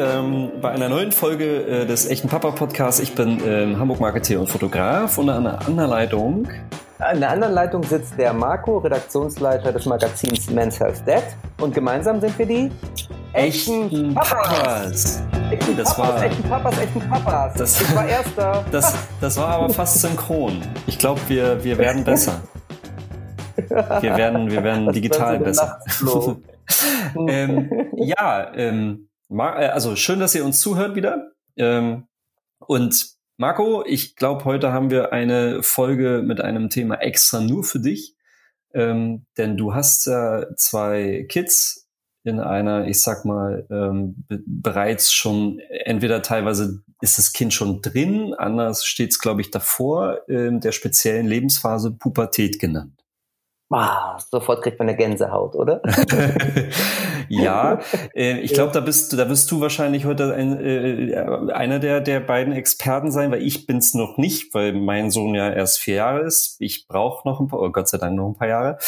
ähm, bei einer neuen Folge äh, des echten Papa Podcasts. Ich bin ähm, Hamburg-Marketeer und Fotograf und an einer anderen Leitung. An der anderen Leitung sitzt der Marco, Redaktionsleiter des Magazins Men's Health Dad. Und gemeinsam sind wir die echten Papas. Echten Das Papas, war- echten Papas, echten Papas. Das- ich war erster. Das, das war aber fast synchron. Ich glaube, wir, wir werden besser. Wir werden, wir werden Das digital besser. Ähm, ja, ähm, äh, also schön, dass ihr uns zuhört wieder. Ähm, und Marco, ich glaube, heute haben wir eine Folge mit einem Thema extra nur für dich. Ähm, denn du hast ja zwei Kids in einer, ich sag mal, ähm, be bereits schon, entweder teilweise ist das Kind schon drin, anders steht es, glaube ich, davor, ähm, der speziellen Lebensphase Pubertät genannt. Ah, sofort kriegt man eine Gänsehaut, oder? ja, äh, ich glaube, da bist du, da wirst du wahrscheinlich heute ein, äh, einer der der beiden Experten sein, weil ich bin's noch nicht, weil mein Sohn ja erst vier Jahre ist. Ich brauche noch ein paar, oh Gott sei Dank noch ein paar Jahre.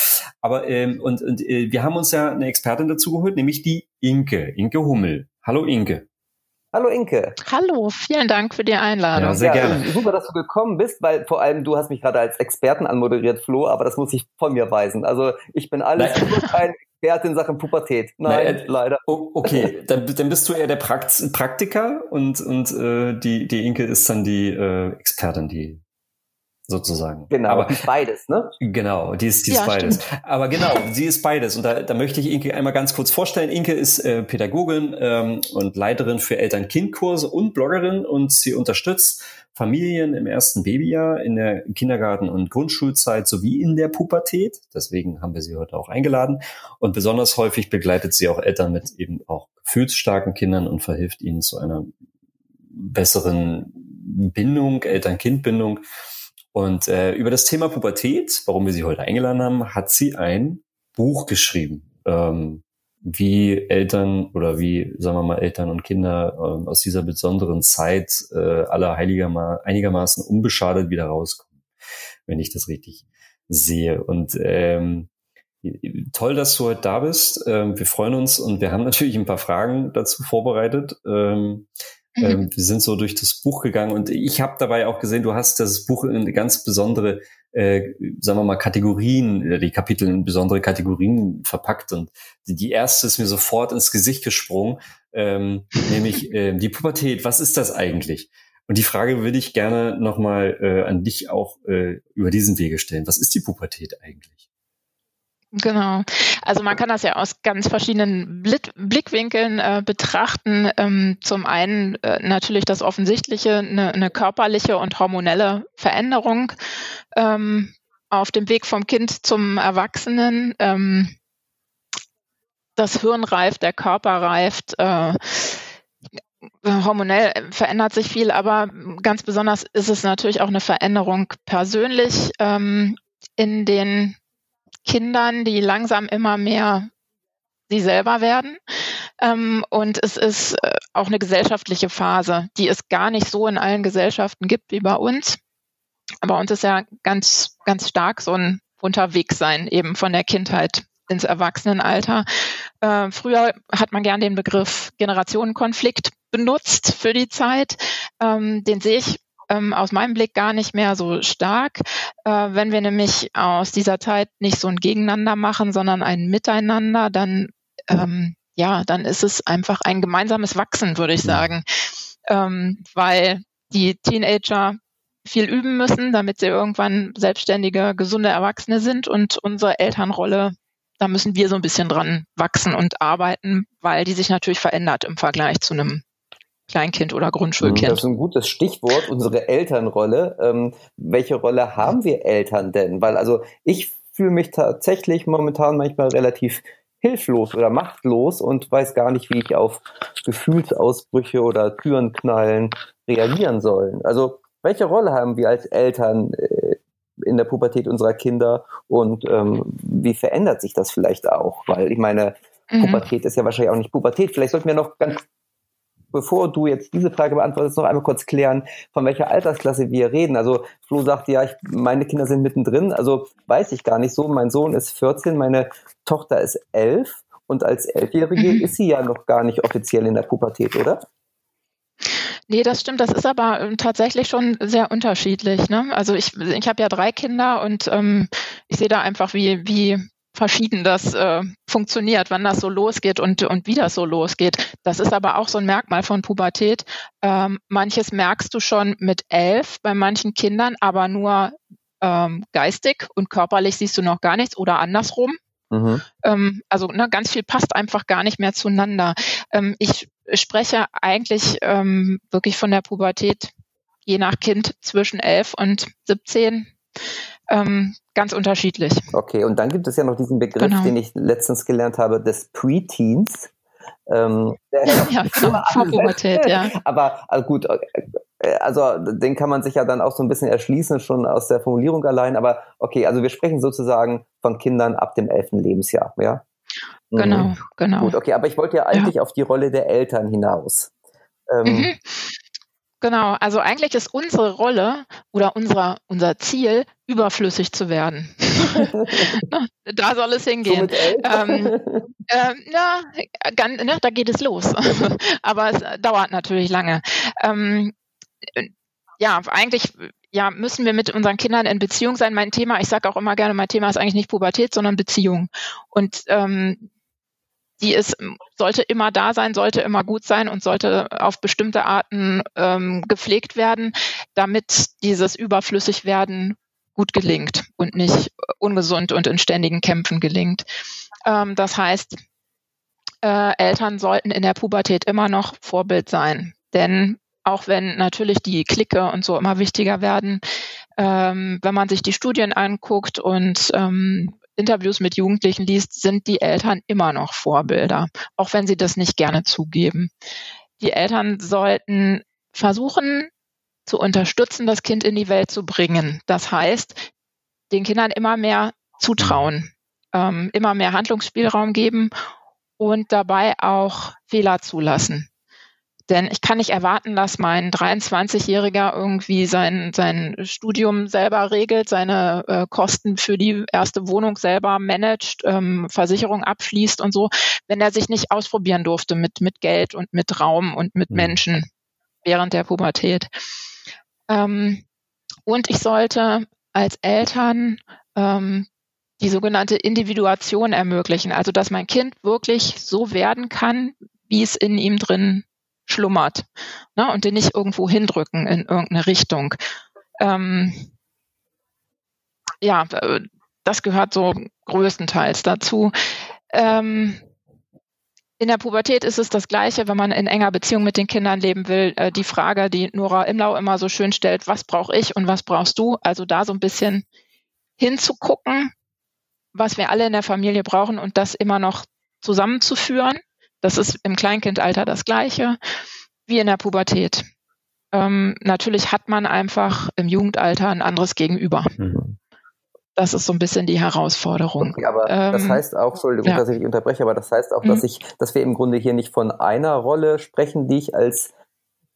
Aber ähm, und, und äh, wir haben uns ja eine Expertin dazu geholt, nämlich die Inke, Inke Hummel. Hallo Inke. Hallo Inke. Hallo, vielen Dank für die Einladung. Ja, sehr gerne. Super, dass du gekommen bist, weil vor allem du hast mich gerade als Experten anmoderiert, Flo, aber das muss ich von mir weisen. Also ich bin alles kein Experte in Sachen Pubertät. Nein, Nein, äh, leider. Okay, dann, dann bist du eher der Prakt Praktiker und und äh, die die Inke ist dann die äh, Expertin, die sozusagen. Genau, Aber die ist beides, ne? Genau, die ist, die ist Ja, beides. Aber genau, sie ist beides. Und da, da möchte ich Inke einmal ganz kurz vorstellen. Inke ist äh, Pädagogin ähm, und Leiterin für Eltern-Kind-Kurse und Bloggerin und sie unterstützt Familien im ersten Babyjahr, in der Kindergarten- und Grundschulzeit sowie in der Pubertät. Deswegen haben wir sie heute auch eingeladen. Und besonders häufig begleitet sie auch Eltern mit eben auch gefühlsstarken Kindern und verhilft ihnen zu einer besseren Bindung, Eltern-Kind-Bindung. Und äh, über das Thema Pubertät, warum wir sie heute eingeladen haben, hat sie ein Buch geschrieben, ähm, wie Eltern oder wie, sagen wir mal, Eltern und Kinder ähm, aus dieser besonderen Zeit äh, aller heiligerma einigermaßen unbeschadet wieder rauskommen, wenn ich das richtig sehe. Und ähm, toll, dass du heute da bist. Ähm, wir freuen uns und wir haben natürlich ein paar Fragen dazu vorbereitet. Ähm, Mhm. ähm, wir sind so durch das Buch gegangen und ich habe dabei auch gesehen, du hast das Buch in eine ganz besondere, äh, sagen wir mal, Kategorien, äh, die Kapitel in besondere Kategorien verpackt und die, die erste ist mir sofort ins Gesicht gesprungen, ähm, nämlich ähm, die Pubertät. Was ist das eigentlich? Und die Frage würde ich gerne nochmal äh, an dich auch äh, über diesen Wege stellen. Was ist die Pubertät eigentlich? Genau. Also man kann das ja aus ganz verschiedenen Blickwinkeln äh, betrachten. Ähm, zum einen äh, natürlich das Offensichtliche, eine, eine körperliche und hormonelle Veränderung ähm, auf dem Weg vom Kind zum Erwachsenen. Ähm, das Hirn reift, der Körper reift. Äh, hormonell verändert sich viel, aber ganz besonders ist es natürlich auch eine Veränderung persönlich ähm, in den Kindern, die langsam immer mehr sie selber werden. Ähm, und es ist äh, auch eine gesellschaftliche Phase, die es gar nicht so in allen Gesellschaften gibt wie bei uns. Bei uns ist ja ganz, ganz stark so ein Unterwegssein eben von der Kindheit ins Erwachsenenalter. Äh, früher hat man gern den Begriff Generationenkonflikt benutzt für die Zeit. Ähm, den sehe ich ähm, aus meinem Blick gar nicht mehr so stark. Äh, wenn wir nämlich aus dieser Zeit nicht so ein Gegeneinander machen, sondern ein Miteinander, dann ähm, ja, dann ist es einfach ein gemeinsames Wachsen, würde ich sagen, ähm, weil die Teenager viel üben müssen, damit sie irgendwann selbstständige, gesunde Erwachsene sind und unsere Elternrolle, da müssen wir so ein bisschen dran wachsen und arbeiten, weil die sich natürlich verändert im Vergleich zu einem Kleinkind oder Das Grundschulkind. ist ein gutes Stichwort, unsere Elternrolle. Ähm, welche Rolle haben wir Eltern denn? Weil also ich fühle mich tatsächlich momentan manchmal relativ hilflos oder machtlos und weiß gar nicht, wie ich auf Gefühlsausbrüche oder Türenknallen reagieren soll. Also welche Rolle haben wir als Eltern äh, in der Pubertät unserer Kinder und ähm, wie verändert sich das vielleicht auch? Weil ich meine, Mhm. Pubertät ist ja wahrscheinlich auch nicht Pubertät. Vielleicht sollten wir noch ganz, bevor du jetzt diese Frage beantwortest, noch einmal kurz klären, von welcher Altersklasse wir reden. Also Flo sagt ja, ich, meine Kinder sind mittendrin. Also weiß ich gar nicht so. Mein Sohn ist 14, meine Tochter ist 11. und als Elfjährige mhm. ist sie ja noch gar nicht offiziell in der Pubertät, oder? Nee, das stimmt. Das ist aber ähm, tatsächlich schon sehr unterschiedlich. Ne? Also ich, ich habe ja drei Kinder und ähm, ich sehe da einfach, wie, wie verschieden das äh, funktioniert, wann das so losgeht und, und wie das so losgeht. Das ist aber auch so ein Merkmal von Pubertät. Ähm, manches merkst du schon mit elf bei manchen Kindern, aber nur ähm, geistig und körperlich siehst du noch gar nichts oder andersrum. Mhm. Ähm, also ne, ganz viel passt einfach gar nicht mehr zueinander. Ähm, ich spreche eigentlich ähm, wirklich von der Pubertät je nach Kind zwischen elf und 17 ähm, ganz unterschiedlich. Okay, und dann gibt es ja noch diesen Begriff, genau. den ich letztens gelernt habe, des Preteens. Ähm, ja, genau, Pubertät, ja. Aber also gut, äh, also den kann man sich ja dann auch so ein bisschen erschließen, schon aus der Formulierung allein. Aber okay, also wir sprechen sozusagen von Kindern ab dem elften Lebensjahr, ja? Genau, mhm. genau. Gut, okay, aber ich wollte ja eigentlich ja. auf die Rolle der Eltern hinaus. Ähm, mhm. Genau, also eigentlich ist unsere Rolle oder unser, unser Ziel, überflüssig zu werden. da soll es hingehen. ähm, äh, ja, ganz, ne, da geht es los. Aber es dauert natürlich lange. Ähm, ja, eigentlich ja, müssen wir mit unseren Kindern in Beziehung sein. Mein Thema, ich sage auch immer gerne, mein Thema ist eigentlich nicht Pubertät, sondern Beziehung. Und ähm, die ist, sollte immer da sein, sollte immer gut sein und sollte auf bestimmte Arten ähm, gepflegt werden, damit dieses Überflüssigwerden gut gelingt und nicht ungesund und in ständigen Kämpfen gelingt. Ähm, das heißt, äh, Eltern sollten in der Pubertät immer noch Vorbild sein. Denn auch wenn natürlich die Clique und so immer wichtiger werden, ähm, wenn man sich die Studien anguckt und ähm, Interviews mit Jugendlichen liest, sind die Eltern immer noch Vorbilder, auch wenn sie das nicht gerne zugeben. Die Eltern sollten versuchen zu unterstützen, das Kind in die Welt zu bringen. Das heißt, den Kindern immer mehr zutrauen, ähm, immer mehr Handlungsspielraum geben und dabei auch Fehler zulassen. Denn ich kann nicht erwarten, dass mein 23-Jähriger irgendwie sein, sein Studium selber regelt, seine äh, Kosten für die erste Wohnung selber managt, ähm, Versicherung abschließt und so, wenn er sich nicht ausprobieren durfte mit, mit Geld und mit Raum und mit mhm. Menschen während der Pubertät. Ähm, und ich sollte als Eltern ähm, die sogenannte Individuation ermöglichen, also dass mein Kind wirklich so werden kann, wie es in ihm drin schlummert ne, und den nicht irgendwo hindrücken in irgendeine Richtung. Ähm, ja, äh, das gehört so größtenteils dazu. Ähm, in der Pubertät ist es das Gleiche, wenn man in enger Beziehung mit den Kindern leben will. Äh, die Frage, die Nora Imlau immer so schön stellt, was brauche ich und was brauchst du? Also da so ein bisschen hinzugucken, was wir alle in der Familie brauchen und das immer noch zusammenzuführen. Das ist im Kleinkindalter das Gleiche wie in der Pubertät. Ähm, natürlich hat man einfach im Jugendalter ein anderes Gegenüber. Mhm. Das ist so ein bisschen die Herausforderung. Okay, aber ähm, das heißt auch, Entschuldigung, ja. dass ich unterbreche, aber das heißt auch, mhm. dass ich, dass wir im Grunde hier nicht von einer Rolle sprechen, die ich als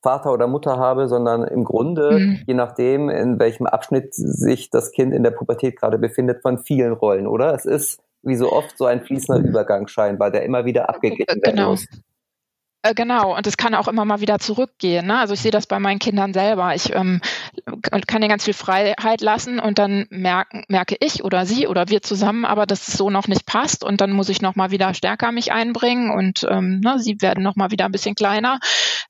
Vater oder Mutter habe, sondern im Grunde, mhm. je nachdem, in welchem Abschnitt sich das Kind in der Pubertät gerade befindet, von vielen Rollen, oder? Es ist wie so oft so ein fließender Übergang scheinbar, der immer wieder abgeglichen werden genau. muss. Äh, genau, und es kann auch immer mal wieder zurückgehen. Ne? Also ich sehe das bei meinen Kindern selber. Ich ähm, kann ihnen ganz viel Freiheit lassen und dann merken, merke ich oder sie oder wir zusammen, aber dass es so noch nicht passt und dann muss ich noch mal wieder stärker mich einbringen und ähm, ne, sie werden noch mal wieder ein bisschen kleiner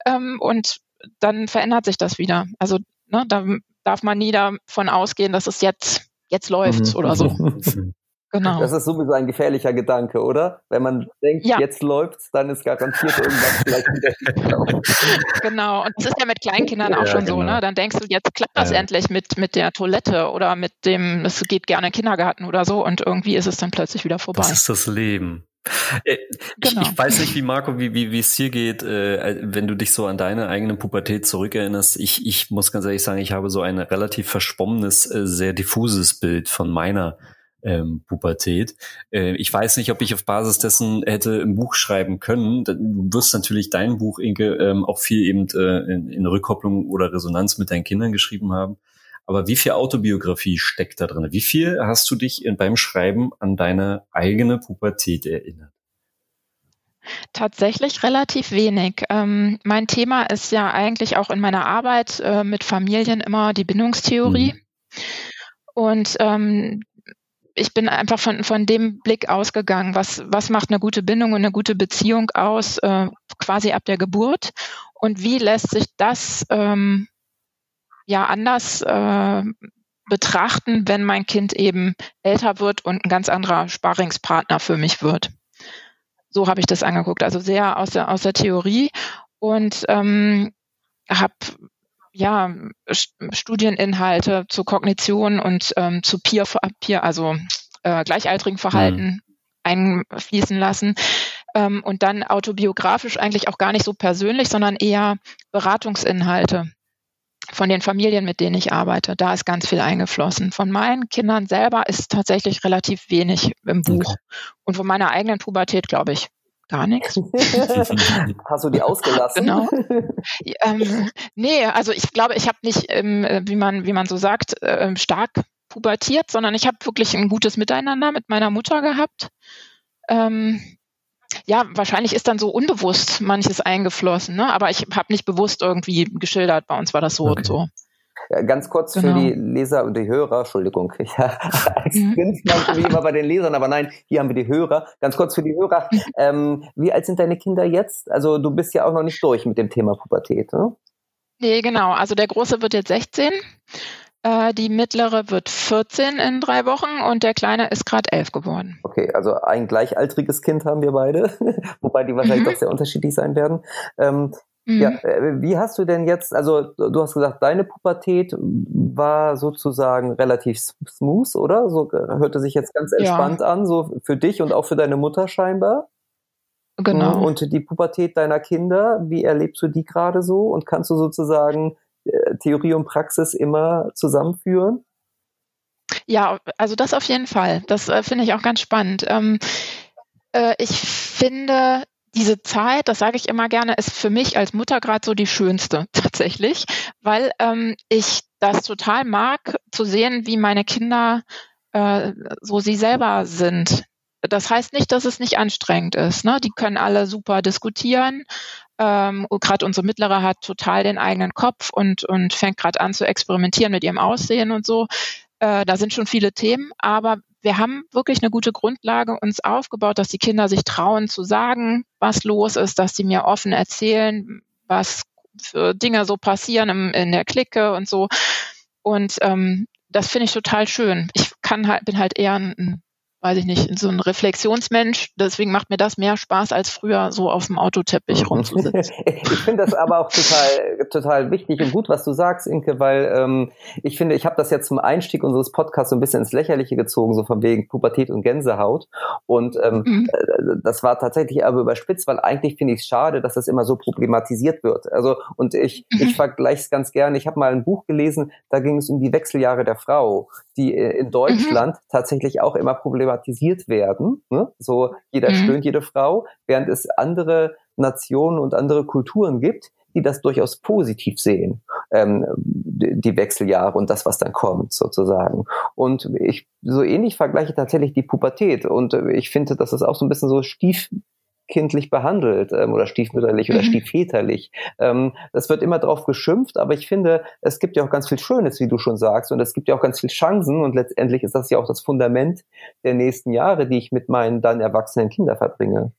ähm, und dann verändert sich das wieder. Also ne, da darf man nie davon ausgehen, dass es jetzt jetzt läuft mhm. oder so. Genau. Das ist sowieso ein gefährlicher Gedanke, oder? Wenn man denkt, ja. jetzt läuft's, dann ist garantiert irgendwas vielleicht wieder Genau. Und das ist ja mit Kleinkindern auch ja, schon genau. so, ne? Dann denkst du, jetzt klappt das ja. endlich mit, mit der Toilette oder mit dem, es geht gerne in den Kindergarten oder so und irgendwie ist es dann plötzlich wieder vorbei. Das ist das Leben. Äh, genau. Ich, ich, weiß nicht, wie Marco, wie, wie, wie es dir geht, äh, wenn du dich so an deine eigene Pubertät zurückerinnerst. Ich, ich muss ganz ehrlich sagen, ich habe so ein relativ verschwommenes, äh, sehr diffuses Bild von meiner ähm, Pubertät. Äh, ich weiß nicht, ob ich auf Basis dessen hätte ein Buch schreiben können. Du wirst natürlich dein Buch, Inke, ähm, auch viel eben äh, in, in Rückkopplung oder Resonanz mit deinen Kindern geschrieben haben. Aber wie viel Autobiografie steckt da drin? Wie viel hast du dich in, beim Schreiben an deine eigene Pubertät erinnert? Tatsächlich relativ wenig. Ähm, mein Thema ist ja eigentlich auch in meiner Arbeit äh, mit Familien immer die Bindungstheorie. Mhm. Und ähm, ich bin einfach von, von dem Blick ausgegangen, was, was macht eine gute Bindung und eine gute Beziehung aus, äh, quasi ab der Geburt und wie lässt sich das ähm, ja anders äh, betrachten, wenn mein Kind eben älter wird und ein ganz anderer Sparingspartner für mich wird. So habe ich das angeguckt, also sehr aus der, aus der Theorie und ähm, habe ja, Studieninhalte zu Kognition und ähm, zu Peer, Peer also äh, gleichaltrigen Verhalten mhm. einfließen lassen. Ähm, und dann autobiografisch eigentlich auch gar nicht so persönlich, sondern eher Beratungsinhalte von den Familien, mit denen ich arbeite. Da ist ganz viel eingeflossen. Von meinen Kindern selber ist tatsächlich relativ wenig im Buch. Okay. Und von meiner eigenen Pubertät, glaube ich, Gar nichts. Hast du die ausgelassen? Genau. ähm, nee, also ich glaube, ich habe nicht, ähm, wie man, wie man so sagt, äh, stark pubertiert, sondern ich habe wirklich ein gutes Miteinander mit meiner Mutter gehabt. Ähm, ja, wahrscheinlich ist dann so unbewusst manches eingeflossen, ne? aber ich habe nicht bewusst irgendwie geschildert, bei uns war das so okay. und so. Ja, ganz kurz genau. für die Leser und die Hörer, Entschuldigung, ich wie immer bei den Lesern, aber nein, hier haben wir die Hörer. Ganz kurz für die Hörer, ähm, wie alt sind deine Kinder jetzt? Also du bist ja auch noch nicht durch mit dem Thema Pubertät, ne? Nee, genau. Also der Große wird jetzt 16, äh, die Mittlere wird 14 in drei Wochen und der Kleine ist gerade 11 geworden. Okay, also ein gleichaltriges Kind haben wir beide, wobei die wahrscheinlich mhm. doch sehr unterschiedlich sein werden. Ähm, Mhm. Ja, äh, wie hast du denn jetzt, also du hast gesagt, deine Pubertät war sozusagen relativ smooth, oder? So äh, hörte sich jetzt ganz entspannt ja. an, so für dich und auch für deine Mutter scheinbar. Genau. Und die Pubertät deiner Kinder, wie erlebst du die gerade so? Und kannst du sozusagen äh, Theorie und Praxis immer zusammenführen? Ja, also das auf jeden Fall. Das äh, finde ich auch ganz spannend. Ähm, äh, ich finde, diese Zeit, das sage ich immer gerne, ist für mich als Mutter gerade so die schönste tatsächlich, weil ähm, ich das total mag, zu sehen, wie meine Kinder äh, so sie selber sind. Das heißt nicht, dass es nicht anstrengend ist. Ne? Die können alle super diskutieren. Ähm, gerade unsere Mittlere hat total den eigenen Kopf und, und fängt gerade an zu experimentieren mit ihrem Aussehen und so. Äh, da sind schon viele Themen, aber wir haben wirklich eine gute Grundlage uns aufgebaut, dass die Kinder sich trauen zu sagen, was los ist, dass sie mir offen erzählen, was für Dinge so passieren im, in der Clique und so. Und ähm, das finde ich total schön. Ich kann halt, bin halt eher ein weiß ich nicht, so ein Reflexionsmensch. Deswegen macht mir das mehr Spaß, als früher so auf dem Autoteppich mhm. rumzusitzen. ich finde das aber auch total, total wichtig und gut, was du sagst, Inke, weil ähm, ich finde, ich habe das jetzt zum Einstieg unseres Podcasts so ein bisschen ins Lächerliche gezogen, so von wegen Pubertät und Gänsehaut. Und ähm, mhm. Äh, das war tatsächlich aber überspitzt, weil eigentlich finde ich es schade, dass das immer so problematisiert wird. Also und ich, mhm. ich vergleiche es ganz gerne. Ich habe mal ein Buch gelesen, da ging es um die Wechseljahre der Frau, die in Deutschland mhm. tatsächlich auch immer problematisiert stigmatisiert werden. Ne? So jeder mhm. stöhnt, jede Frau, während es andere Nationen und andere Kulturen gibt, die das durchaus positiv sehen, ähm, die Wechseljahre und das, was dann kommt, sozusagen. Und ich so ähnlich vergleiche tatsächlich die Pubertät und ich finde, dass es auch so ein bisschen so stief kindlich behandelt ähm, oder stiefmütterlich oder mhm. stiefväterlich. Ähm, das wird immer drauf geschimpft, aber ich finde, es gibt ja auch ganz viel Schönes, wie du schon sagst, und es gibt ja auch ganz viel Chancen und letztendlich ist das ja auch das Fundament der nächsten Jahre, die ich mit meinen dann erwachsenen Kindern verbringe.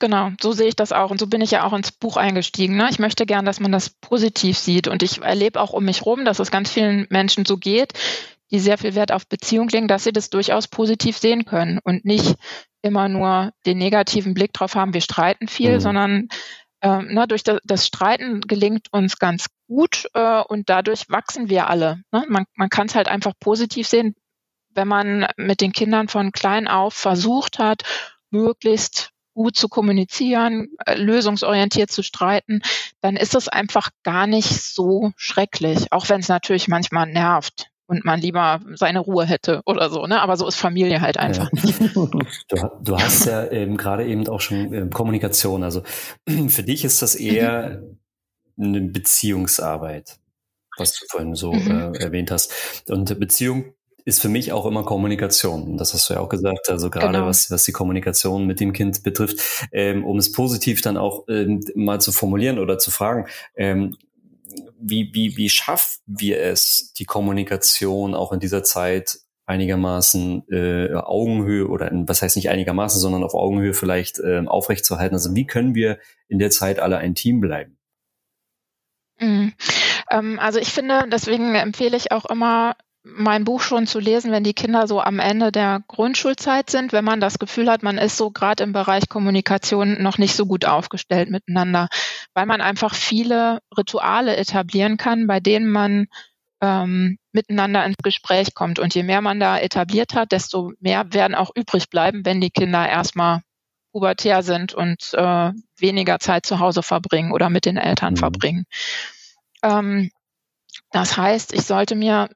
Genau, so sehe ich das auch. Und so bin ich ja auch ins Buch eingestiegen. Ne? Ich möchte gern, dass man das positiv sieht. Und ich erlebe auch um mich rum, dass es ganz vielen Menschen so geht, die sehr viel Wert auf Beziehung legen, dass sie das durchaus positiv sehen können und nicht immer nur den negativen Blick drauf haben, wir streiten viel, mhm. sondern ähm, ne, durch das, das, Streiten gelingt uns ganz gut äh, und dadurch wachsen wir alle. Ne? Man, man kann es halt einfach positiv sehen, wenn man mit den Kindern von klein auf versucht hat, möglichst gut zu kommunizieren, äh, lösungsorientiert zu streiten, dann ist es einfach gar nicht so schrecklich, auch wenn es natürlich manchmal nervt und man lieber seine Ruhe hätte oder so, ne? Aber so ist Familie halt einfach. Ja. Du, du, hast ja ähm, gerade eben auch schon äh, Kommunikation. Also für dich ist das eher mhm. eine Beziehungsarbeit, was du vorhin so mhm. äh, erwähnt hast. Und Beziehung ist für mich auch immer Kommunikation. Das hast du ja auch gesagt. Also gerade genau. was, was die Kommunikation mit dem Kind betrifft, ähm, um es positiv dann auch ähm, mal zu formulieren oder zu fragen, ähm, wie, wie, wie schaffen wir es, die Kommunikation auch in dieser Zeit einigermaßen äh, Augenhöhe oder in, was heißt nicht einigermaßen, sondern auf Augenhöhe vielleicht äh, aufrechtzuerhalten? Also wie können wir in der Zeit alle ein Team bleiben? Mhm. Ähm, also ich finde, deswegen empfehle ich auch immer, mein Buch schon zu lesen, wenn die Kinder so am Ende der Grundschulzeit sind, wenn man das Gefühl hat, man ist so gerade im Bereich Kommunikation noch nicht so gut aufgestellt miteinander, weil man einfach viele Rituale etablieren kann, bei denen man ähm, miteinander ins Gespräch kommt. Und je mehr man da etabliert hat, desto mehr werden auch übrig bleiben, wenn die Kinder erstmal pubertär sind und äh, weniger Zeit zu Hause verbringen oder mit den Eltern mhm. verbringen. Ähm, das heißt, ich sollte mir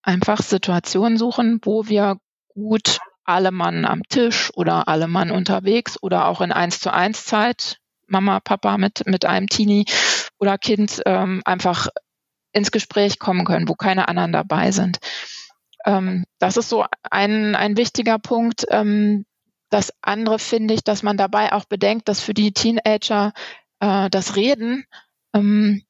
einfach Situationen suchen, wo wir gut alle Mann am Tisch oder alle Mann unterwegs oder auch in eins zu eins Zeit, Mama, Papa mit, mit einem Teenie oder Kind ähm, einfach ins Gespräch kommen können, wo keine anderen dabei sind. Ähm, das ist so ein, ein wichtiger Punkt. Ähm, das andere finde ich, dass man dabei auch bedenkt, dass für die Teenager äh, das Reden ähm,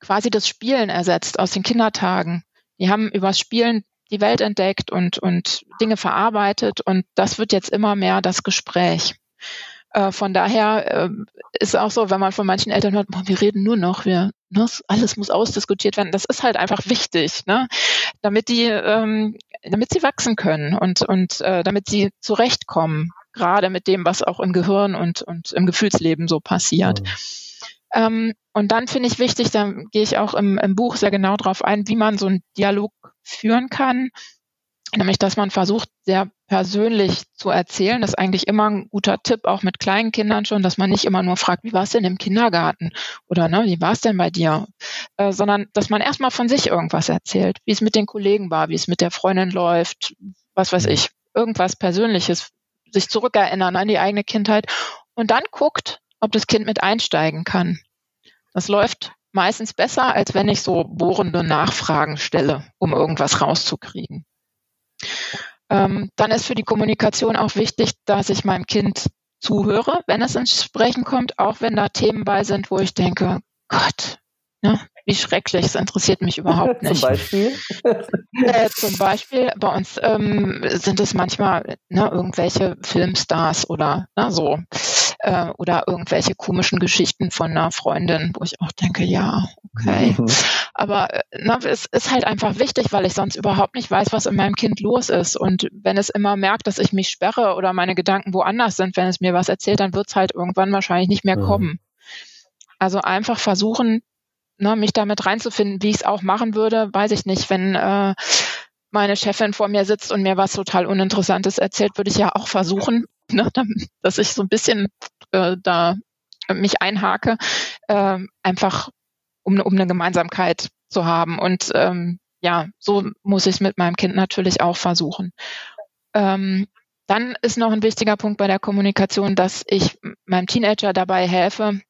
quasi das Spielen ersetzt aus den Kindertagen. Die haben übers Spielen die Welt entdeckt und, und Dinge verarbeitet und das wird jetzt immer mehr das Gespräch. Äh, von daher äh, ist auch so, wenn man von manchen Eltern hört, boah, wir reden nur noch, wir, ne, alles muss ausdiskutiert werden. Das ist halt einfach wichtig, ne? damit die, ähm, damit sie wachsen können und und äh, damit sie zurechtkommen, gerade mit dem, was auch im Gehirn und und im Gefühlsleben so passiert. Mhm. Ähm, und dann finde ich wichtig, da gehe ich auch im, im Buch sehr genau drauf ein, wie man so einen Dialog führen kann Nämlich, dass man versucht, sehr persönlich zu erzählen. Das ist eigentlich immer ein guter Tipp, auch mit kleinen Kindern schon, dass man nicht immer nur fragt, wie war es denn im Kindergarten? Oder ne, wie war es denn bei dir? Äh, sondern, dass man erstmal von sich irgendwas erzählt, wie es mit den Kollegen war, wie es mit der Freundin läuft, was weiß ich, irgendwas Persönliches, sich zurückerinnern an die eigene Kindheit und dann guckt, ob das Kind mit einsteigen kann. Das läuft meistens besser, als wenn ich so bohrende Nachfragen stelle, um irgendwas rauszukriegen. Ähm, dann ist für die Kommunikation auch wichtig, dass ich meinem Kind zuhöre, wenn es ins Sprechen kommt, auch wenn da Themen bei sind, wo ich denke, Gott, ne, wie schrecklich, es interessiert mich überhaupt nicht. zum Beispiel? Äh, zum Beispiel, bei uns ähm, sind es manchmal ne, irgendwelche Filmstars oder ne, so äh, oder irgendwelche komischen Geschichten von einer Freundin, wo ich auch denke, ja, okay. Mhm. Aber äh, na, es ist halt einfach wichtig, weil ich sonst überhaupt nicht weiß, was in meinem Kind los ist. Und wenn es immer merkt, dass ich mich sperre oder meine Gedanken woanders sind, wenn es mir was erzählt, dann wird es halt irgendwann wahrscheinlich nicht mehr mhm. kommen. Also einfach versuchen, ne, mich damit reinzufinden, wie ich es auch machen würde, weiß ich nicht. Wenn äh, meine Chefin vor mir sitzt und mir was total Uninteressantes erzählt, würde ich ja auch versuchen, ne, dass ich so ein bisschen äh, da mich einhake, äh, einfach um, um eine Gemeinsamkeit zu haben. Und ähm, ja, so muss ich es mit meinem Kind natürlich auch versuchen. Ähm, dann ist noch ein wichtiger Punkt bei der Kommunikation, dass ich meinem Teenager dabei helfe,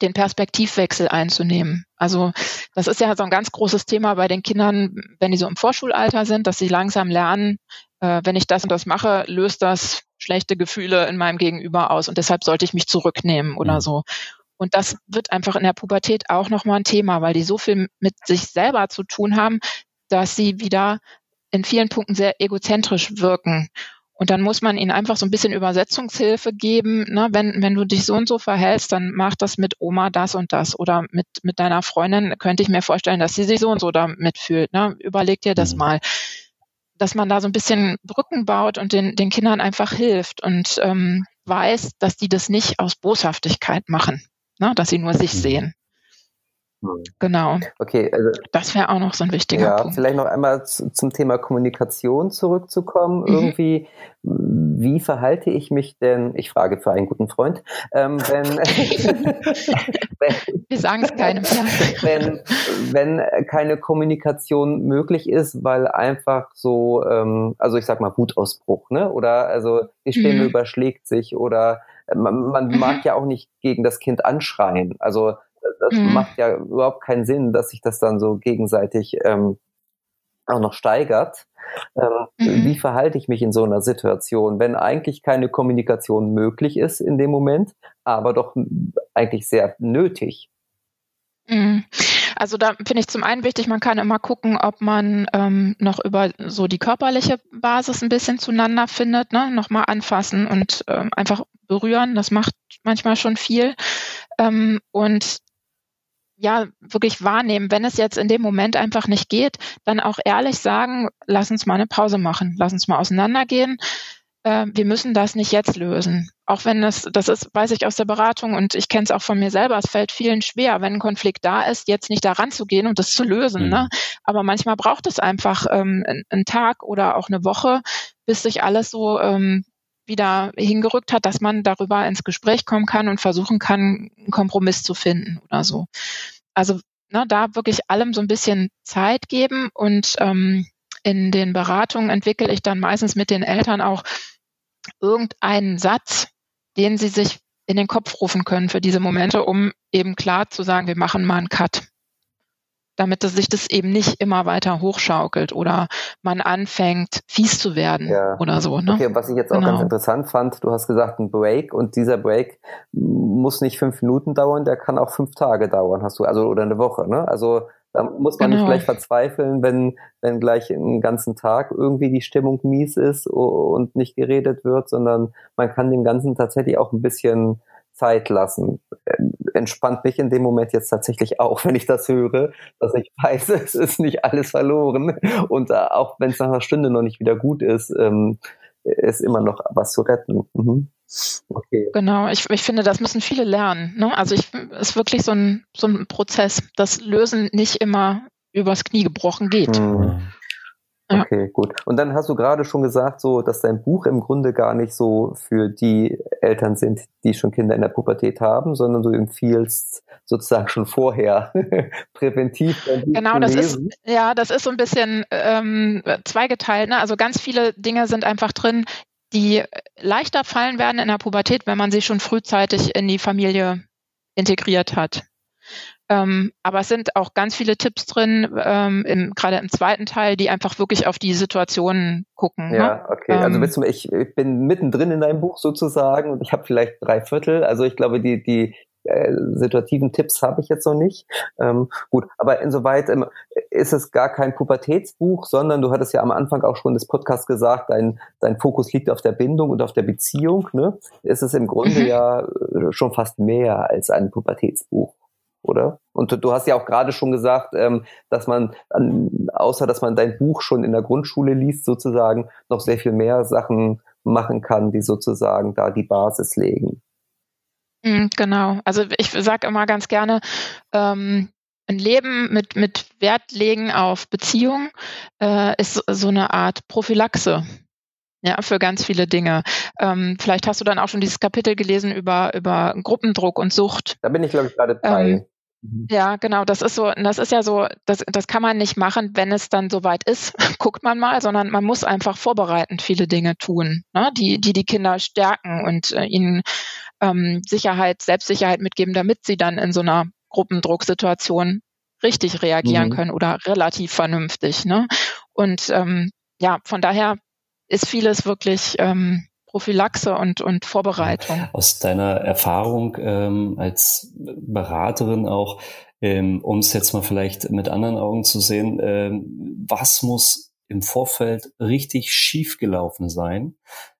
den Perspektivwechsel einzunehmen. Also das ist ja so ein ganz großes Thema bei den Kindern, wenn die so im Vorschulalter sind, dass sie langsam lernen, äh, wenn ich das und das mache, löst das schlechte Gefühle in meinem Gegenüber aus und deshalb sollte ich mich zurücknehmen oder mhm. so. Und das wird einfach in der Pubertät auch nochmal ein Thema, weil die so viel mit sich selber zu tun haben, dass sie wieder in vielen Punkten sehr egozentrisch wirken. Und dann muss man ihnen einfach so ein bisschen Übersetzungshilfe geben. Ne? Wenn, wenn du dich so und so verhältst, dann mach das mit Oma das und das. Oder mit, mit deiner Freundin könnte ich mir vorstellen, dass sie sich so und so damit fühlt. Ne? Überleg dir das mhm. mal dass man da so ein bisschen Brücken baut und den, den Kindern einfach hilft und ähm, weiß, dass die das nicht aus Boshaftigkeit machen, ne? dass sie nur sich mhm. sehen. Hm. Genau. Okay, also das wäre auch noch so ein wichtiger ja, Punkt. Vielleicht noch einmal zu, zum Thema Kommunikation zurückzukommen. Mhm. Irgendwie, wie verhalte ich mich denn? Ich frage für einen guten Freund, ähm, wenn, wenn wir sagen es keinem, wenn wenn keine Kommunikation möglich ist, weil einfach so, ähm, also ich sag mal Wutausbruch, ne? Oder also die Stimme mhm. überschlägt sich oder man, man mhm. mag ja auch nicht gegen das Kind anschreien. Also das mhm. macht ja überhaupt keinen Sinn, dass sich das dann so gegenseitig ähm, auch noch steigert. Ähm, mhm. Wie verhalte ich mich in so einer Situation, wenn eigentlich keine Kommunikation möglich ist in dem Moment, aber doch eigentlich sehr nötig? Mhm. Also da finde ich zum einen wichtig, man kann immer gucken, ob man ähm, noch über so die körperliche Basis ein bisschen zueinander findet, ne? nochmal anfassen und ähm, einfach berühren. Das macht manchmal schon viel. Ähm, und ja, wirklich wahrnehmen, wenn es jetzt in dem Moment einfach nicht geht, dann auch ehrlich sagen, lass uns mal eine Pause machen, lass uns mal auseinandergehen äh, wir müssen das nicht jetzt lösen. Auch wenn das, das ist, weiß ich aus der Beratung und ich kenne es auch von mir selber, es fällt vielen schwer, wenn ein Konflikt da ist, jetzt nicht daran zu gehen und das zu lösen. Ne? Mhm. Ne? Aber manchmal braucht es einfach ähm, einen Tag oder auch eine Woche, bis sich alles so ähm, wieder hingerückt hat, dass man darüber ins Gespräch kommen kann und versuchen kann, einen Kompromiss zu finden oder so. Also ne, da wirklich allem so ein bisschen Zeit geben und ähm, in den Beratungen entwickle ich dann meistens mit den Eltern auch irgendeinen Satz, den sie sich in den Kopf rufen können für diese Momente, um eben klar zu sagen, wir machen mal einen Cut. Damit sich das eben nicht immer weiter hochschaukelt oder man anfängt, fies zu werden ja. oder so. Ne? Okay, was ich jetzt auch genau. ganz interessant fand, du hast gesagt, ein Break und dieser Break muss nicht fünf Minuten dauern, der kann auch fünf Tage dauern, hast du, also oder eine Woche, ne? Also da muss man genau. nicht gleich verzweifeln, wenn, wenn gleich einen ganzen Tag irgendwie die Stimmung mies ist und nicht geredet wird, sondern man kann dem Ganzen tatsächlich auch ein bisschen Zeit lassen. Ähm, entspannt mich in dem Moment jetzt tatsächlich auch, wenn ich das höre, dass ich weiß, es ist nicht alles verloren. Und äh, auch wenn es nach einer Stunde noch nicht wieder gut ist, ähm, ist immer noch was zu retten. Mhm. Okay. Genau, ich, ich finde, das müssen viele lernen. Ne? Also ich ist wirklich so ein, so ein Prozess, das Lösen nicht immer übers Knie gebrochen geht. Mhm. Okay, gut. Und dann hast du gerade schon gesagt, so, dass dein Buch im Grunde gar nicht so für die Eltern sind, die schon Kinder in der Pubertät haben, sondern du empfiehlst sozusagen schon vorher präventiv. Genau, das ist ja, das ist so ein bisschen ähm, zweigeteilt. Ne? Also ganz viele Dinge sind einfach drin, die leichter fallen werden in der Pubertät, wenn man sie schon frühzeitig in die Familie integriert hat. Ähm, aber es sind auch ganz viele Tipps drin, ähm, im, gerade im zweiten Teil, die einfach wirklich auf die Situationen gucken. Ja, ne? okay. Also ähm, also ich, ich bin mittendrin in deinem Buch sozusagen und ich habe vielleicht drei Viertel. Also ich glaube, die, die, äh, situativen Tipps habe ich jetzt noch nicht. Ähm, gut, aber insoweit ähm, ist es gar kein Pubertätsbuch, sondern du hattest ja am Anfang auch schon des Podcasts gesagt, dein, dein Fokus liegt auf der Bindung und auf der Beziehung. Ne? Ist es im Grunde mhm. ja äh, schon fast mehr als ein Pubertätsbuch oder? Und du hast ja auch gerade schon gesagt, ähm, dass man, außer dass man dein Buch schon in der Grundschule liest, sozusagen noch sehr viel mehr Sachen machen kann, die sozusagen da die Basis legen. Mhm, genau. Also ich sage immer ganz gerne, ähm, ein Leben mit, mit Wert legen auf Beziehung äh, ist so eine Art Prophylaxe. Ja, für ganz viele Dinge. Ähm, vielleicht hast du dann auch schon dieses Kapitel gelesen über, über Gruppendruck und Sucht. Da bin ich, glaube ich, gerade bei. Ähm. Ja, genau. Das ist so, das ist ja so, das, das kann man nicht machen, wenn es dann soweit ist, guckt man mal, sondern man muss einfach vorbereitend viele Dinge tun, ne, die, die die Kinder stärken und äh, ihnen ähm, Sicherheit, Selbstsicherheit mitgeben, damit sie dann in so einer Gruppendrucksituation richtig reagieren mhm. können oder relativ vernünftig. Ne? Und ähm, ja, von daher ist vieles wirklich ähm, Prophylaxe und, und Vorbereitung. Aus deiner Erfahrung ähm, als Beraterin auch, ähm, um es jetzt mal vielleicht mit anderen Augen zu sehen, ähm, was muss im Vorfeld richtig schief gelaufen sein,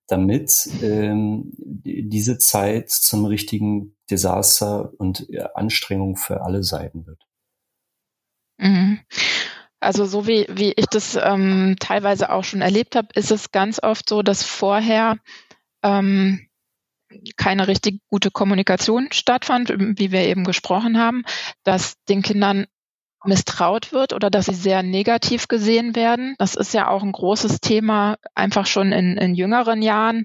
damit ähm, diese Zeit zum richtigen Desaster und Anstrengung für alle Seiten wird. Mhm. Also so wie, wie ich das ähm, teilweise auch schon erlebt habe, ist es ganz oft so, dass vorher ähm, keine richtig gute Kommunikation stattfand, wie wir eben gesprochen haben, dass den Kindern misstraut wird oder dass sie sehr negativ gesehen werden. Das ist ja auch ein großes Thema, einfach schon in, in jüngeren Jahren,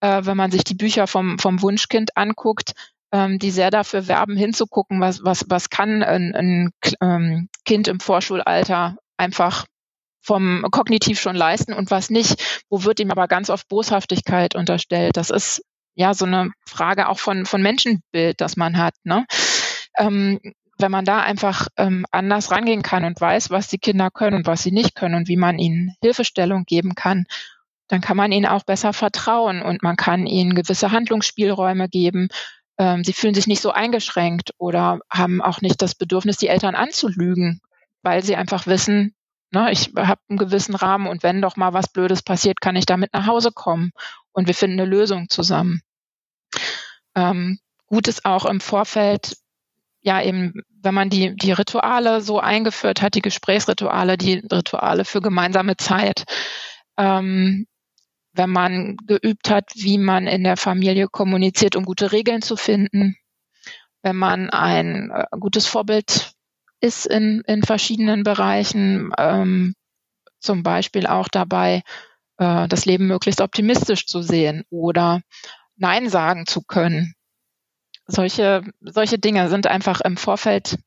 äh, wenn man sich die Bücher vom, vom Wunschkind anguckt, ähm, die sehr dafür werben, hinzugucken, was, was, was kann ein, ein ähm, Kind im Vorschulalter einfach vom kognitiv schon leisten und was nicht. Wo wird ihm aber ganz oft Boshaftigkeit unterstellt? Das ist ja so eine Frage auch von, von Menschenbild, das man hat. Ne? Ähm, wenn man da einfach ähm, anders rangehen kann und weiß, was die Kinder können und was sie nicht können und wie man ihnen Hilfestellung geben kann, dann kann man ihnen auch besser vertrauen und man kann ihnen gewisse Handlungsspielräume geben. Ähm, sie fühlen sich nicht so eingeschränkt oder haben auch nicht das Bedürfnis, die Eltern anzulügen, weil sie einfach wissen, ne, ich habe einen gewissen Rahmen und wenn doch mal was Blödes passiert, kann ich damit nach Hause kommen und wir finden eine Lösung zusammen. Ähm, gut ist auch im Vorfeld ja eben, wenn man die, die Rituale so eingeführt hat, die Gesprächsrituale, die Rituale für gemeinsame Zeit, ähm, wenn man geübt hat, wie man in der Familie kommuniziert, um gute Regeln zu finden, wenn man ein äh, gutes Vorbild ist in, in verschiedenen Bereichen, ähm, zum Beispiel auch dabei, äh, das Leben möglichst optimistisch zu sehen oder Nein sagen zu können, solche, solche Dinge sind einfach im Vorfeld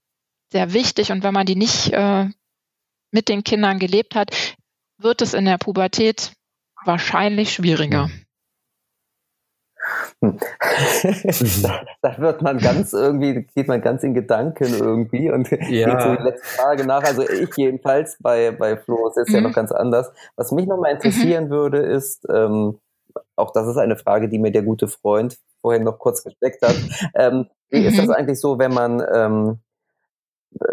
sehr wichtig und wenn man die nicht äh, mit den Kindern gelebt hat, wird es in der Pubertät wahrscheinlich schwieriger. Hm. da, wird man ganz irgendwie, geht man ganz in Gedanken irgendwie und ja. geht so die letzte Frage nach. Also ich jedenfalls bei, bei Flo ist mhm. ja noch ganz anders. Was mich nochmal interessieren mhm. würde, ist, ähm, auch das ist eine Frage, die mir der gute Freund vorhin noch kurz gesteckt hat. Ähm, wie mhm. ist das mhm. eigentlich so, wenn man, ähm,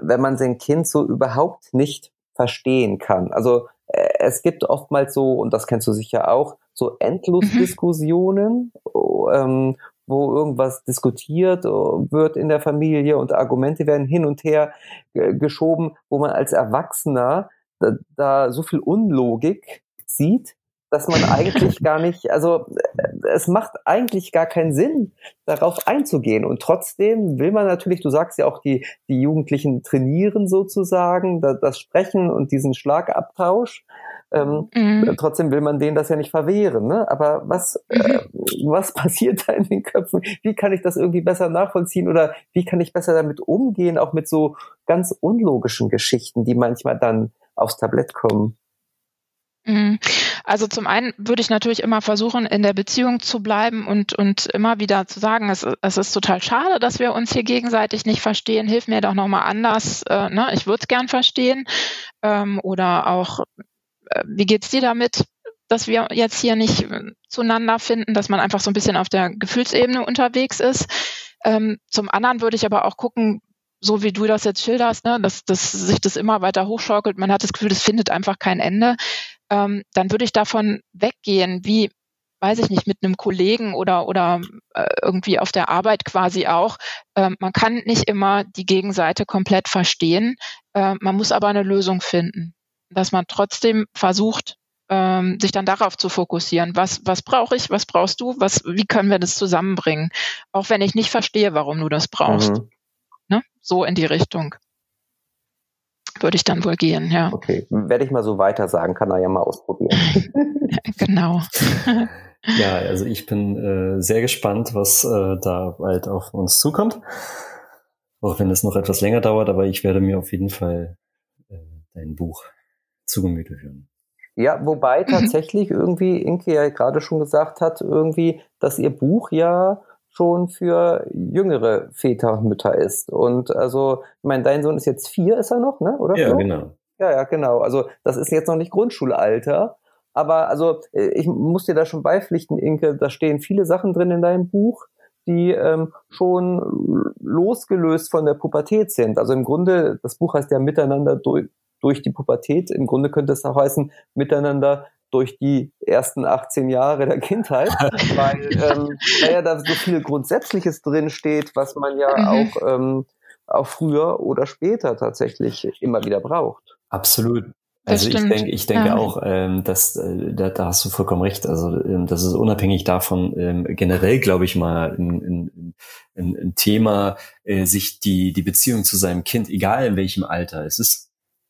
wenn man sein Kind so überhaupt nicht verstehen kann? Also äh, es gibt oftmals so, und das kennst du sicher auch, so Endlosdiskussionen, mhm. ähm, wo irgendwas diskutiert äh, wird in der Familie und Argumente werden hin und her geschoben, wo man als Erwachsener da, da so viel Unlogik sieht, dass man eigentlich gar nicht, also äh, es macht eigentlich gar keinen Sinn, darauf einzugehen. Und trotzdem will man natürlich, du sagst ja auch, die, die Jugendlichen trainieren sozusagen, das, das Sprechen und diesen Schlagabtausch. Ähm, mhm. Trotzdem will man denen das ja nicht verwehren. Ne? Aber was, äh, mhm. was passiert da in den Köpfen? Wie kann ich das irgendwie besser nachvollziehen oder wie kann ich besser damit umgehen, auch mit so ganz unlogischen Geschichten, die manchmal dann aufs Tablett kommen? Mhm. Also zum einen würde ich natürlich immer versuchen, in der Beziehung zu bleiben und, und immer wieder zu sagen, es, es ist total schade, dass wir uns hier gegenseitig nicht verstehen. Hilf mir doch nochmal anders. Äh, ne? Ich würde es gern verstehen. Ähm, oder auch, äh, wie geht's dir damit? dass wir jetzt hier nicht äh, zueinander finden, dass man einfach so ein bisschen auf der Gefühlsebene unterwegs ist. Ähm, zum anderen würde ich aber auch gucken, so wie du das jetzt schilderst, ne, dass, dass sich das immer weiter hochschaukelt, man hat das Gefühl, das findet einfach kein Ende ähm, dann würde ich davon weggehen, wie weiß ich nicht, mit einem Kollegen oder, oder äh, irgendwie auf der Arbeit quasi auch. Ähm, man kann nicht immer die Gegenseite komplett verstehen. Äh, man muss aber eine Lösung finden, dass man trotzdem versucht, ähm, sich dann darauf zu fokussieren. Was, was brauche ich? Was brauchst du? Was, wie können wir das zusammenbringen? Auch wenn ich nicht verstehe, warum du das brauchst. Mhm. Ne? So in die Richtung würde ich dann wohl gehen, ja. Okay, werde ich mal so weiter sagen, kann er ja mal ausprobieren. genau. ja, also ich bin äh, sehr gespannt, was äh, da bald auf uns zukommt. Auch wenn es noch etwas länger dauert, aber ich werde mir auf jeden Fall äh, dein Buch zu Gemüte führen. Ja, wobei mhm. tatsächlich irgendwie Inke ja gerade schon gesagt hat, irgendwie, dass ihr Buch ja schon für jüngere Väter, Mütter ist. Und also, ich meine, dein Sohn ist jetzt vier, ist er noch, ne? Oder? Ja, so? genau. Ja, ja, genau. Also das ist jetzt noch nicht Grundschulalter. Aber also ich muss dir da schon beipflichten, Inke, da stehen viele Sachen drin in deinem Buch, die ähm, schon losgelöst von der Pubertät sind. Also im Grunde, das Buch heißt ja Miteinander durch, durch die Pubertät. Im Grunde könnte es auch heißen, Miteinander durch die ersten 18 Jahre der Kindheit, weil ähm, naja, da so viel Grundsätzliches drin steht, was man ja mhm. auch, ähm, auch früher oder später tatsächlich immer wieder braucht. Absolut. Also ich denke, ich denke ja. auch, ähm, dass äh, da, da hast du vollkommen recht. Also ähm, das ist unabhängig davon ähm, generell, glaube ich mal, ein, ein, ein Thema, äh, sich die die Beziehung zu seinem Kind, egal in welchem Alter, es ist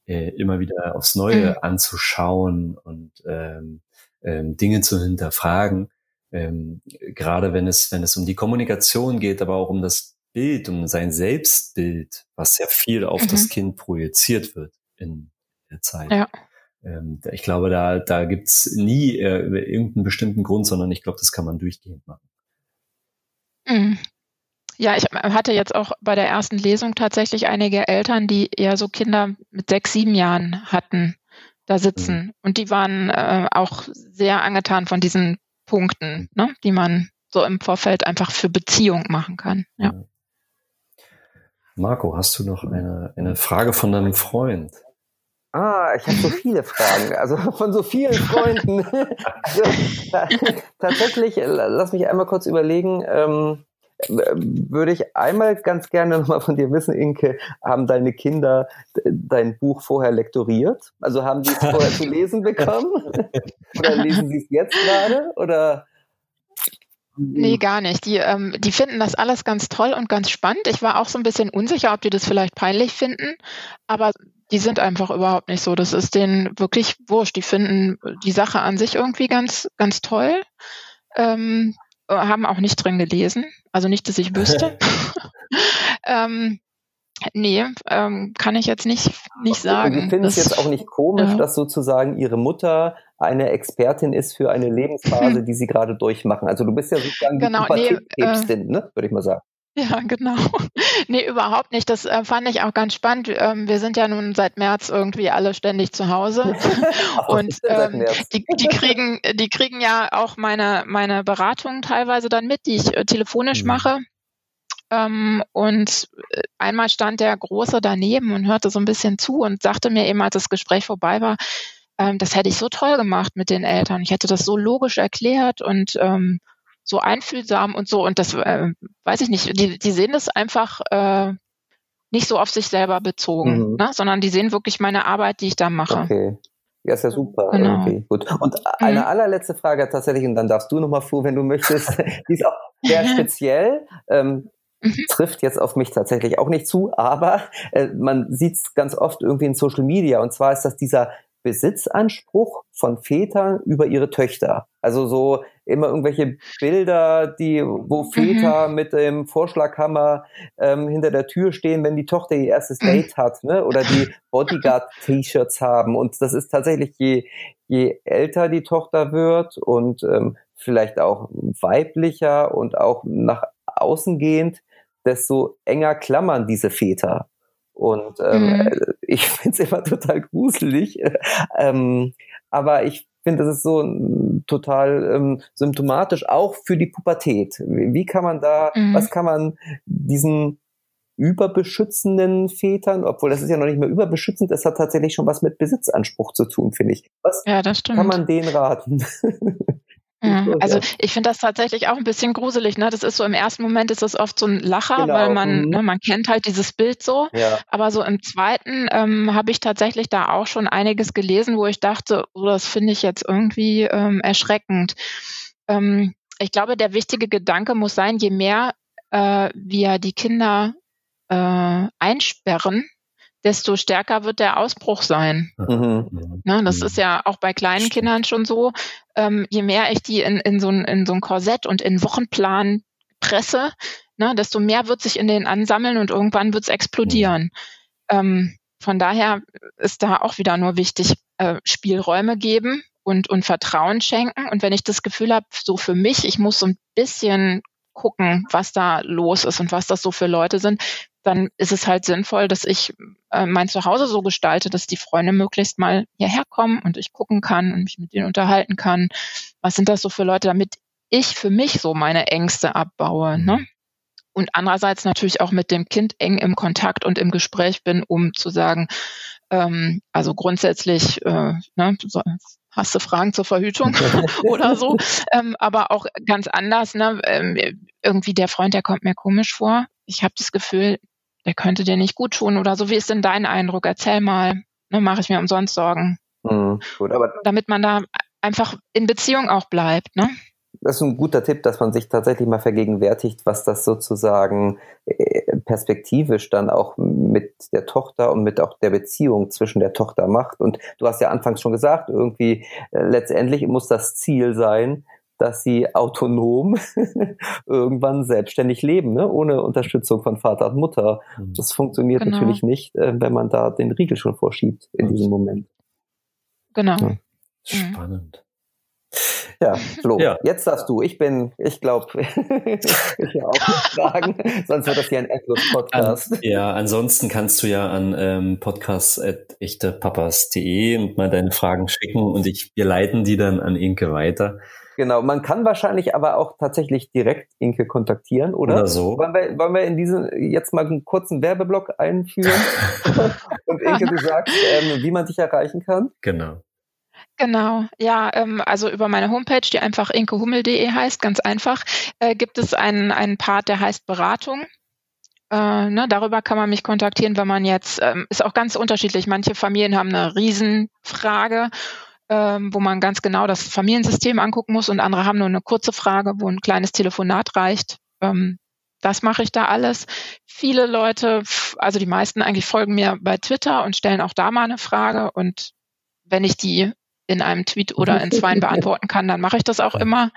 äh, immer wieder aufs Neue mhm. anzuschauen und ähm, ähm, Dinge zu hinterfragen. Ähm, gerade wenn es, wenn es um die Kommunikation geht, aber auch um das Bild, um sein Selbstbild, was sehr viel auf mhm. das Kind projiziert wird in der Zeit. Ja. Ähm, ich glaube, da, da gibt's nie äh, irgendeinen bestimmten Grund, sondern ich glaube, das kann man durchgehend machen. Mhm. Ja, ich hatte jetzt auch bei der ersten Lesung tatsächlich einige Eltern, die eher so Kinder mit sechs, sieben Jahren hatten, da sitzen. Mhm. Und die waren äh, auch sehr angetan von diesen Punkten, ne, die man so im Vorfeld einfach für Beziehung machen kann. Ja. Marco, hast du noch eine, eine Frage von deinem Freund? Ah, ich habe so viele Fragen, also von so vielen Freunden. also, tatsächlich, lass mich einmal kurz überlegen. Ähm, würde ich einmal ganz gerne nochmal von dir wissen, Inke, haben deine Kinder dein Buch vorher lektoriert? Also haben die es vorher zu lesen bekommen? Oder lesen sie es jetzt gerade? Oder Nee, gar nicht. Die, ähm, die finden das alles ganz toll und ganz spannend. Ich war auch so ein bisschen unsicher, ob die das vielleicht peinlich finden, aber die sind einfach überhaupt nicht so. Das ist denen wirklich wurscht. Die finden die Sache an sich irgendwie ganz, ganz toll. Ähm, haben auch nicht drin gelesen. Also nicht, dass ich wüsste. ähm, nee, ähm, kann ich jetzt nicht, nicht sagen. Und Sie finden es jetzt auch nicht komisch, ja. dass sozusagen Ihre Mutter eine Expertin ist für eine Lebensphase, die Sie gerade durchmachen. Also du bist ja sozusagen genau, die nee, äh, ne? würde ich mal sagen. Ja, genau. Nee, überhaupt nicht. Das äh, fand ich auch ganz spannend. Ähm, wir sind ja nun seit März irgendwie alle ständig zu Hause. und ähm, die, die, kriegen, die kriegen ja auch meine, meine Beratungen teilweise dann mit, die ich äh, telefonisch mhm. mache. Ähm, und äh, einmal stand der Große daneben und hörte so ein bisschen zu und sagte mir eben, als das Gespräch vorbei war, ähm, das hätte ich so toll gemacht mit den Eltern. Ich hätte das so logisch erklärt und ähm, so einfühlsam und so. Und das äh, weiß ich nicht, die, die sehen das einfach äh, nicht so auf sich selber bezogen, mhm. ne? sondern die sehen wirklich meine Arbeit, die ich da mache. Okay. Ja, ist ja super. Genau. Okay, gut. Und eine mhm. allerletzte Frage tatsächlich, und dann darfst du nochmal vor, wenn du möchtest. Die ist auch sehr speziell. Ähm, mhm. Trifft jetzt auf mich tatsächlich auch nicht zu, aber äh, man sieht es ganz oft irgendwie in Social Media. Und zwar ist das dieser Besitzanspruch von Vätern über ihre Töchter. Also so immer irgendwelche Bilder, die, wo mhm. Väter mhm. mit dem Vorschlaghammer ähm, hinter der Tür stehen, wenn die Tochter ihr erstes mhm. Date hat, ne? Oder die Bodyguard-T-Shirts haben. Und das ist tatsächlich, je, je älter die Tochter wird und ähm, vielleicht auch weiblicher und auch nach außen gehend, desto enger klammern diese Väter. Und ähm, mhm. ich finde es immer total gruselig. ähm, aber ich finde, das ist so total ähm, symptomatisch, auch für die Pubertät. Wie, kann man da, mhm. was kann man diesen überbeschützenden Vätern, obwohl das ist ja noch nicht mehr überbeschützend, das hat tatsächlich schon was mit Besitzanspruch zu tun, finde ich. Was ja, das stimmt. kann man denen raten? Ja, also ich finde das tatsächlich auch ein bisschen gruselig. Ne? Das ist so im ersten Moment ist das oft so ein Lacher, genau. weil man mhm. ne, man kennt halt dieses Bild so. Ja. Aber so im zweiten ähm, habe ich tatsächlich da auch schon einiges gelesen, wo ich dachte, oh, das finde ich jetzt irgendwie ähm, erschreckend. Ähm, ich glaube, der wichtige Gedanke muss sein, je mehr äh, wir die Kinder äh, einsperren, desto stärker wird der Ausbruch sein. Mhm. Ne, das mhm. ist ja auch bei kleinen Kindern schon so. Ähm, je mehr ich die in, in, so ein, in so ein Korsett und in Wochenplan presse, ne, desto mehr wird sich in denen ansammeln und irgendwann wird es explodieren. Mhm. Ähm, von daher ist da auch wieder nur wichtig, äh, Spielräume geben und, und Vertrauen schenken. Und wenn ich das Gefühl habe, so für mich, ich muss so ein bisschen gucken, was da los ist und was das so für Leute sind, dann ist es halt sinnvoll, dass ich äh, mein Zuhause so gestalte, dass die Freunde möglichst mal hierher kommen und ich gucken kann und mich mit denen unterhalten kann. Was sind das so für Leute, damit ich für mich so meine Ängste abbaue. Ne? Mhm. Und andererseits natürlich auch mit dem Kind eng im Kontakt und im Gespräch bin, um zu sagen, ähm, also grundsätzlich, äh, ne, so, hast du Fragen zur Verhütung oder so, ähm, aber auch ganz anders. Ne? Ähm, irgendwie der Freund, der kommt mir komisch vor. Ich habe das Gefühl, der könnte dir nicht gut tun oder so. Wie ist denn dein Eindruck? Erzähl mal. Ne, Mache ich mir umsonst Sorgen. Mhm, gut, aber Damit man da einfach in Beziehung auch bleibt. Ne? Das ist ein guter Tipp, dass man sich tatsächlich mal vergegenwärtigt, was das sozusagen äh, perspektivisch dann auch mit der Tochter und mit auch der Beziehung zwischen der Tochter macht. Und du hast ja anfangs schon gesagt, irgendwie äh, letztendlich muss das Ziel sein, dass sie autonom irgendwann selbstständig leben, ne? ohne Unterstützung von Vater und Mutter. Mhm. Das funktioniert genau. natürlich nicht, äh, wenn man da den Riegel schon vorschiebt in diesem Moment. Genau. Ja. Mhm. Spannend. Ja, Flo, ja. jetzt darfst du. Ich bin, ich glaube, ich will auch nicht fragen, sonst wird das hier ein Endlos-Podcast. An, ja, ansonsten kannst du ja an ähm, podcast.echtepapas.de und mal deine Fragen schicken und ich, wir leiten die dann an Inke weiter. Genau, man kann wahrscheinlich aber auch tatsächlich direkt Inke kontaktieren, oder? Oder so. Wollen wir, wollen wir in diesen jetzt mal einen kurzen Werbeblock einführen? und Inke, du sagst, ähm, wie man dich erreichen kann? Genau. Genau, ja, ähm, also über meine Homepage, die einfach inkehummel.de heißt, ganz einfach, äh, gibt es einen, einen Part, der heißt Beratung. Äh, ne, darüber kann man mich kontaktieren, wenn man jetzt, ähm, ist auch ganz unterschiedlich. Manche Familien haben eine Riesenfrage ähm, wo man ganz genau das Familiensystem angucken muss und andere haben nur eine kurze Frage, wo ein kleines Telefonat reicht. Ähm, das mache ich da alles. Viele Leute, also die meisten eigentlich folgen mir bei Twitter und stellen auch da mal eine Frage und wenn ich die in einem Tweet oder in zwei beantworten kann, dann mache ich das auch immer.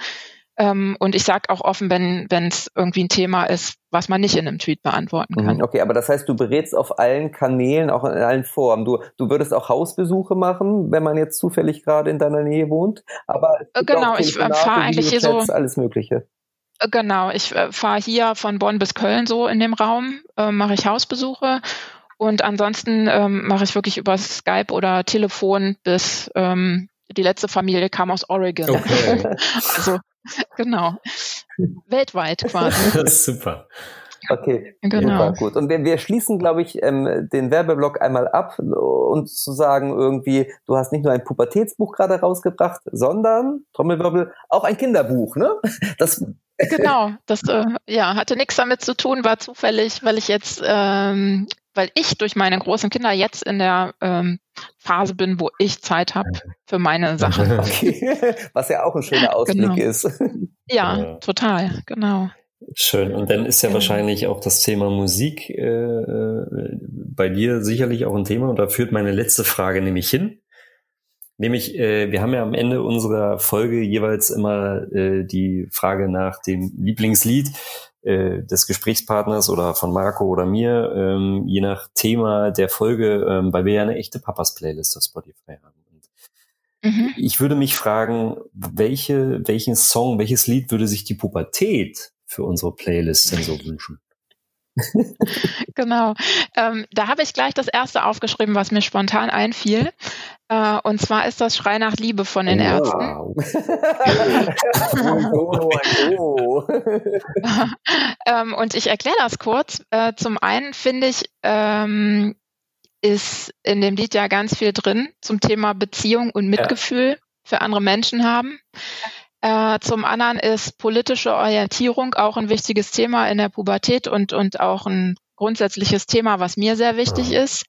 Ähm, und ich sage auch offen, wenn es irgendwie ein Thema ist, was man nicht in einem Tweet beantworten kann. Mhm, okay, aber das heißt, du berätst auf allen Kanälen, auch in allen Formen. Du, du würdest auch Hausbesuche machen, wenn man jetzt zufällig gerade in deiner Nähe wohnt. Aber äh, genau, ich äh, fahre eigentlich hier so alles Mögliche. Äh, genau, ich äh, fahre hier von Bonn bis Köln so in dem Raum, äh, mache ich Hausbesuche und ansonsten ähm, mache ich wirklich über Skype oder Telefon bis ähm, die letzte Familie kam aus Oregon. Okay. also genau. Weltweit quasi. Super. Okay, genau. Super, gut. Und wir, wir schließen, glaube ich, ähm, den Werbeblock einmal ab und zu sagen irgendwie, du hast nicht nur ein Pubertätsbuch gerade rausgebracht, sondern, Trommelwirbel, auch ein Kinderbuch, ne? Das Genau, das äh, ja, hatte nichts damit zu tun, war zufällig, weil ich jetzt ähm, weil ich durch meine großen Kinder jetzt in der ähm, Phase bin, wo ich Zeit habe für meine Sachen. Okay. Was ja auch ein schöner Ausblick genau. ist. Ja, ja, total, genau. Schön. Und dann ist ja, ja. wahrscheinlich auch das Thema Musik äh, äh, bei dir sicherlich auch ein Thema. Und da führt meine letzte Frage nämlich hin. Nämlich, äh, wir haben ja am Ende unserer Folge jeweils immer äh, die Frage nach dem Lieblingslied äh, des Gesprächspartners oder von Marco oder mir, ähm, je nach Thema der Folge, ähm, weil wir ja eine echte Papas-Playlist auf Spotify haben. Mhm. Ich würde mich fragen, welche, welchen Song, welches Lied würde sich die Pubertät für unsere Playlist denn so wünschen? genau. Ähm, da habe ich gleich das erste aufgeschrieben, was mir spontan einfiel. Äh, und zwar ist das Schrei nach Liebe von den wow. Ärzten. ähm, und ich erkläre das kurz. Äh, zum einen finde ich, ähm, ist in dem Lied ja ganz viel drin zum Thema Beziehung und Mitgefühl ja. für andere Menschen haben. Äh, zum anderen ist politische Orientierung auch ein wichtiges Thema in der Pubertät und, und auch ein grundsätzliches Thema, was mir sehr wichtig ist.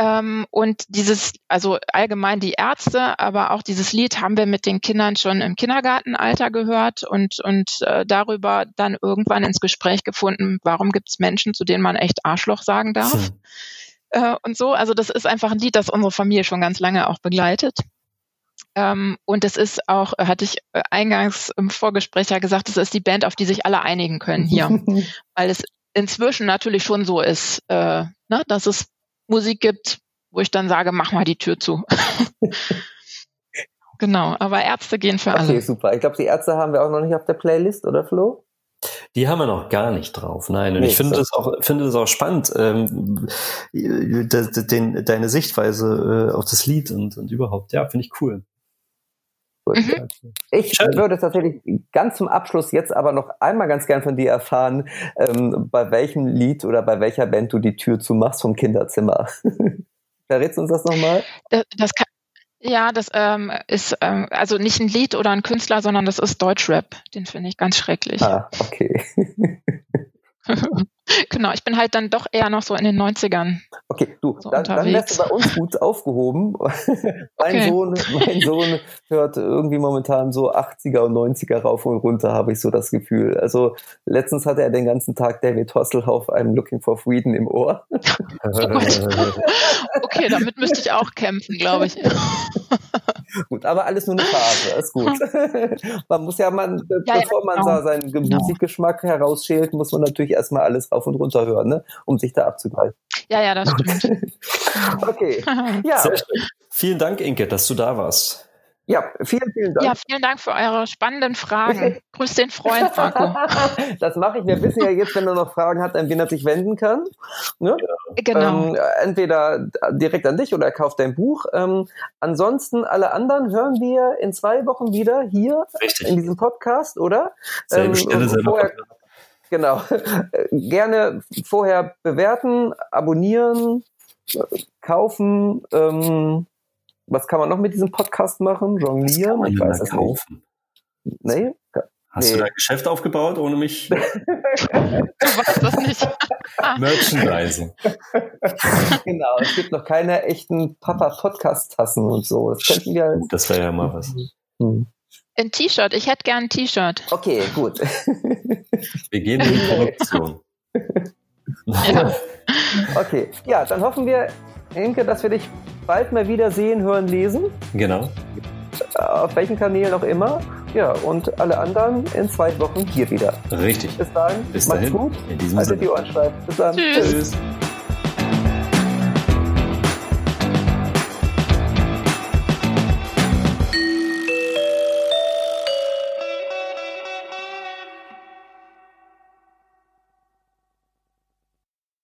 Ähm, und dieses, also allgemein die Ärzte, aber auch dieses Lied haben wir mit den Kindern schon im Kindergartenalter gehört und, und äh, darüber dann irgendwann ins Gespräch gefunden, warum gibt es Menschen, zu denen man echt Arschloch sagen darf. Hm. Äh, und so, also das ist einfach ein Lied, das unsere Familie schon ganz lange auch begleitet. Ähm, und es ist auch, hatte ich äh, eingangs im Vorgespräch ja gesagt, es ist die Band, auf die sich alle einigen können hier. Weil es inzwischen natürlich schon so ist, äh, ne, dass es Musik gibt, wo ich dann sage, mach mal die Tür zu. genau, aber Ärzte gehen für alle. Okay, super. Ich glaube, die Ärzte haben wir auch noch nicht auf der Playlist, oder Flo? Die haben wir noch gar nicht drauf. Nein, und nee, ich finde das auch finde das auch spannend, ähm, de, de, de, deine Sichtweise äh, auf das Lied und, und überhaupt. Ja, finde ich cool. Mhm. Ich Schön. würde tatsächlich ganz zum Abschluss jetzt aber noch einmal ganz gern von dir erfahren, ähm, bei welchem Lied oder bei welcher Band du die Tür zumachst vom Kinderzimmer. Verrätst du uns das nochmal? Das, das kann, ja, das ähm, ist ähm, also nicht ein Lied oder ein Künstler, sondern das ist Deutschrap. Den finde ich ganz schrecklich. Ah, okay. genau, ich bin halt dann doch eher noch so in den 90ern. Okay, du, so dann, dann wärst du bei uns gut aufgehoben. mein, okay. Sohn, mein Sohn hört irgendwie momentan so 80er und 90er rauf und runter, habe ich so das Gefühl. Also letztens hatte er den ganzen Tag David Hasselhoff einem Looking for Freedom im Ohr. oh okay, damit müsste ich auch kämpfen, glaube ich. gut, aber alles nur eine Phase, ist gut. man muss ja, man, ja, bevor ja, man genau. seinen genau. Musikgeschmack herausschält, muss man natürlich erstmal alles rauf und runter hören, ne? um sich da abzugleichen. Ja, ja, das stimmt. okay. Ja. Sehr schön. Vielen Dank, Inke, dass du da warst. Ja, vielen, vielen Dank. Ja, vielen Dank für eure spannenden Fragen. Grüß den Freund, Marco. das mache ich. Wir wissen ja jetzt, wenn er noch Fragen hat, an wen er sich wenden kann. Ne? Genau. Ähm, entweder direkt an dich oder er kauft dein Buch. Ähm, ansonsten, alle anderen hören wir in zwei Wochen wieder hier Richtig. in diesem Podcast, oder? Selbe Ähm, Stelle, vorher, Podcast. Genau. Gerne vorher bewerten, abonnieren, kaufen. Ähm, was kann man noch mit diesem Podcast machen? Jonglieren? man Ich weiß es kaufen? nicht. Nee? Hast Nee. du da ein Geschäft aufgebaut ohne mich? Du weißt das nicht. Merchandising. genau. Es gibt noch keine echten Papa-Podcast-Tassen und so. Das. Das wäre ja mal was. Hm. Ein T-Shirt. Ich hätte gern ein T-Shirt. Okay, gut. Wir gehen in die Produktion. Ja. Okay. Ja, dann hoffen wir, Inke, dass wir dich bald mal wieder sehen, hören, lesen. Genau. Auf welchen Kanälen auch immer. Ja, und alle anderen in zwei Wochen hier wieder. Richtig. Bis dahin. Bis macht's dahin. gut. In diesem Haltet Sinne. die Ohren steif. Bis dann. Tschüss. Tschüss.